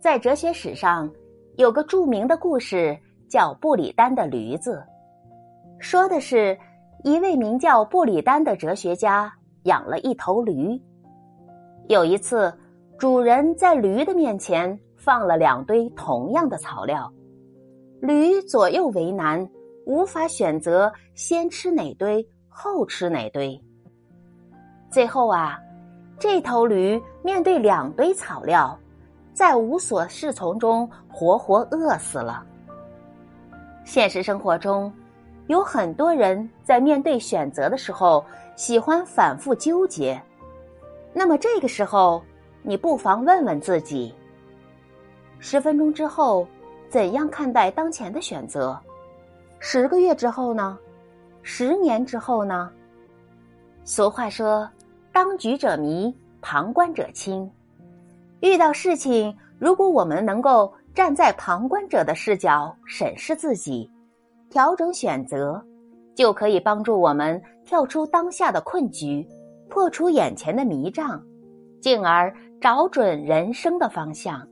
在哲学史上，有个著名的故事叫布里丹的驴子，说的是一位名叫布里丹的哲学家养了一头驴。有一次，主人在驴的面前放了两堆同样的草料，驴左右为难，无法选择先吃哪堆后吃哪堆。最后啊，这头驴面对两堆草料。在无所适从中活活饿死了。现实生活中，有很多人在面对选择的时候喜欢反复纠结。那么这个时候，你不妨问问自己：十分钟之后，怎样看待当前的选择？十个月之后呢？十年之后呢？俗话说：“当局者迷，旁观者清。”遇到事情，如果我们能够站在旁观者的视角审视自己，调整选择，就可以帮助我们跳出当下的困局，破除眼前的迷障，进而找准人生的方向。